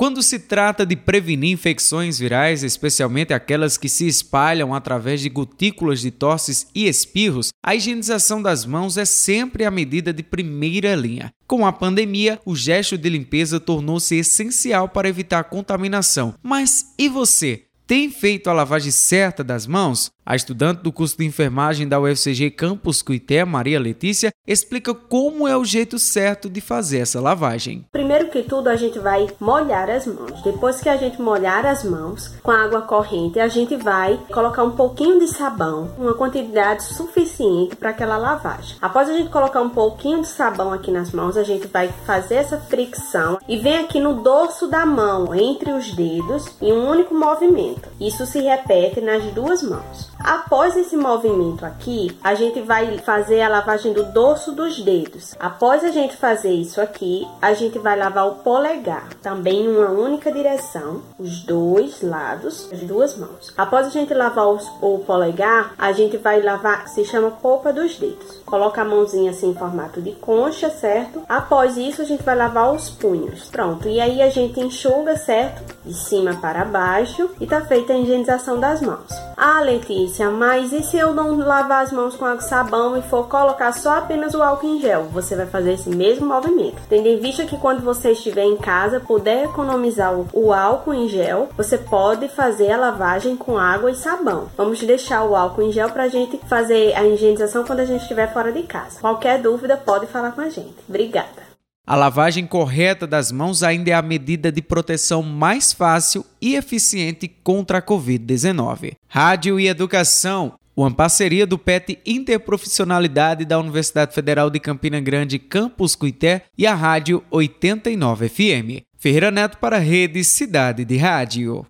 Quando se trata de prevenir infecções virais, especialmente aquelas que se espalham através de gotículas de tosses e espirros, a higienização das mãos é sempre a medida de primeira linha. Com a pandemia, o gesto de limpeza tornou-se essencial para evitar contaminação. Mas e você? Tem feito a lavagem certa das mãos? A estudante do curso de enfermagem da UFCG Campus Cuité, Maria Letícia, explica como é o jeito certo de fazer essa lavagem. Primeiro que tudo, a gente vai molhar as mãos. Depois que a gente molhar as mãos com água corrente, a gente vai colocar um pouquinho de sabão, uma quantidade suficiente para aquela lavagem. Após a gente colocar um pouquinho de sabão aqui nas mãos, a gente vai fazer essa fricção e vem aqui no dorso da mão, entre os dedos, em um único movimento. Isso se repete nas duas mãos. Após esse movimento aqui, a gente vai fazer a lavagem do dorso dos dedos. Após a gente fazer isso aqui, a gente vai lavar o polegar, também em uma única direção, os dois lados, as duas mãos. Após a gente lavar os, o polegar, a gente vai lavar, se chama polpa dos dedos. Coloca a mãozinha assim em formato de concha, certo? Após isso, a gente vai lavar os punhos. Pronto, e aí a gente enxuga, certo? De cima para baixo e tá feita a higienização das mãos. Ah, Letícia, mas e se eu não lavar as mãos com água e sabão e for colocar só apenas o álcool em gel? Você vai fazer esse mesmo movimento. Tendo em vista que quando você estiver em casa, puder economizar o álcool em gel, você pode fazer a lavagem com água e sabão. Vamos deixar o álcool em gel para a gente fazer a higienização quando a gente estiver fora de casa. Qualquer dúvida, pode falar com a gente. Obrigada. A lavagem correta das mãos ainda é a medida de proteção mais fácil e eficiente contra a Covid-19. Rádio e Educação, uma parceria do PET Interprofissionalidade da Universidade Federal de Campina Grande, Campus Cuité e a Rádio 89 FM. Ferreira Neto para a Rede Cidade de Rádio.